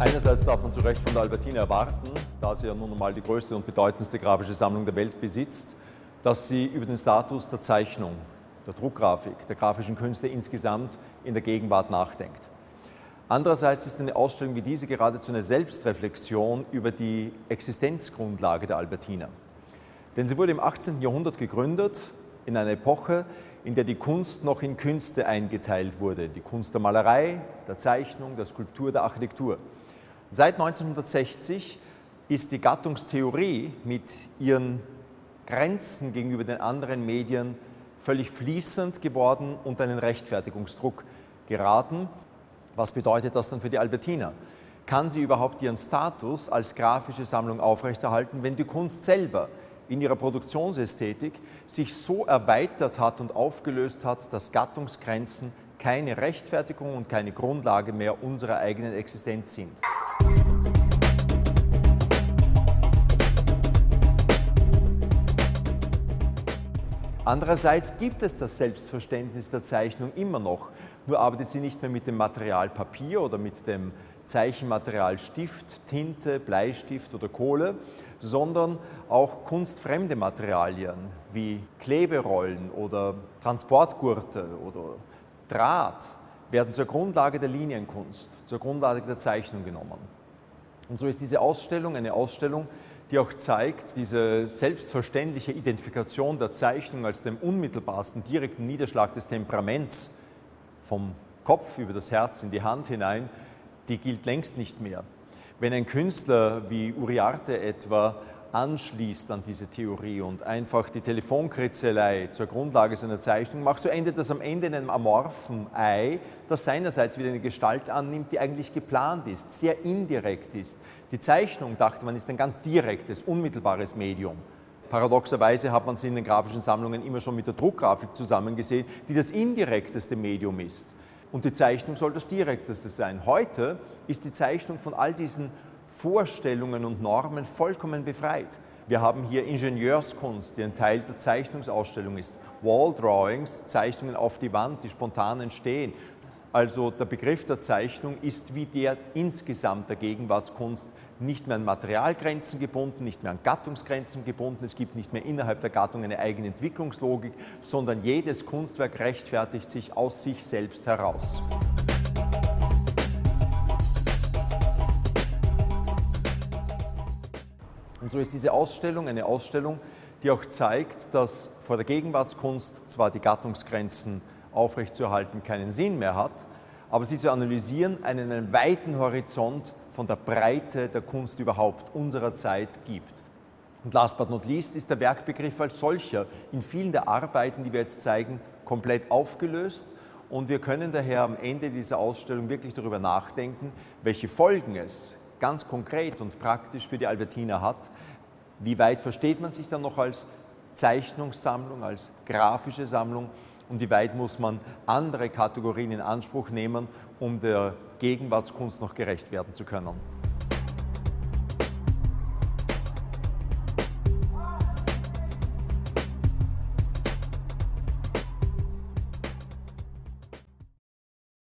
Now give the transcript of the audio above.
Einerseits darf man zu Recht von der Albertina erwarten, da sie ja nun einmal die größte und bedeutendste grafische Sammlung der Welt besitzt, dass sie über den Status der Zeichnung, der Druckgrafik, der grafischen Künste insgesamt in der Gegenwart nachdenkt. Andererseits ist eine Ausstellung wie diese geradezu eine Selbstreflexion über die Existenzgrundlage der Albertina. Denn sie wurde im 18. Jahrhundert gegründet, in einer Epoche, in der die Kunst noch in Künste eingeteilt wurde. Die Kunst der Malerei, der Zeichnung, der Skulptur, der Architektur. Seit 1960 ist die Gattungstheorie mit ihren Grenzen gegenüber den anderen Medien völlig fließend geworden und einen Rechtfertigungsdruck geraten. Was bedeutet das dann für die Albertina? Kann sie überhaupt ihren Status als grafische Sammlung aufrechterhalten, wenn die Kunst selber in ihrer Produktionsästhetik sich so erweitert hat und aufgelöst hat, dass Gattungsgrenzen keine Rechtfertigung und keine Grundlage mehr unserer eigenen Existenz sind. Andererseits gibt es das Selbstverständnis der Zeichnung immer noch, nur arbeitet sie nicht mehr mit dem Material Papier oder mit dem Zeichenmaterial Stift, Tinte, Bleistift oder Kohle, sondern auch kunstfremde Materialien wie Kleberollen oder Transportgurte oder Draht werden zur Grundlage der Linienkunst, zur Grundlage der Zeichnung genommen. Und so ist diese Ausstellung eine Ausstellung, die auch zeigt, diese selbstverständliche Identifikation der Zeichnung als dem unmittelbarsten direkten Niederschlag des Temperaments vom Kopf über das Herz in die Hand hinein, die gilt längst nicht mehr. Wenn ein Künstler wie Uriarte etwa anschließt an diese Theorie und einfach die Telefonkritzelei zur Grundlage seiner Zeichnung macht, so endet das am Ende in einem amorphen Ei, das seinerseits wieder eine Gestalt annimmt, die eigentlich geplant ist, sehr indirekt ist. Die Zeichnung, dachte man, ist ein ganz direktes, unmittelbares Medium. Paradoxerweise hat man sie in den grafischen Sammlungen immer schon mit der Druckgrafik zusammengesehen, die das indirekteste Medium ist. Und die Zeichnung soll das direkteste sein. Heute ist die Zeichnung von all diesen Vorstellungen und Normen vollkommen befreit. Wir haben hier Ingenieurskunst, die ein Teil der Zeichnungsausstellung ist. Wall Drawings, Zeichnungen auf die Wand, die spontan entstehen. Also der Begriff der Zeichnung ist wie der insgesamt der Gegenwartskunst nicht mehr an Materialgrenzen gebunden, nicht mehr an Gattungsgrenzen gebunden. Es gibt nicht mehr innerhalb der Gattung eine eigene Entwicklungslogik, sondern jedes Kunstwerk rechtfertigt sich aus sich selbst heraus. Und so ist diese Ausstellung eine Ausstellung, die auch zeigt, dass vor der Gegenwartskunst zwar die Gattungsgrenzen aufrechtzuerhalten keinen Sinn mehr hat, aber sie zu analysieren einen, einen weiten Horizont von der Breite der Kunst überhaupt unserer Zeit gibt. Und last but not least ist der Werkbegriff als solcher in vielen der Arbeiten, die wir jetzt zeigen, komplett aufgelöst. Und wir können daher am Ende dieser Ausstellung wirklich darüber nachdenken, welche Folgen es ganz konkret und praktisch für die Albertina hat. Wie weit versteht man sich dann noch als Zeichnungssammlung, als grafische Sammlung und wie weit muss man andere Kategorien in Anspruch nehmen, um der Gegenwartskunst noch gerecht werden zu können?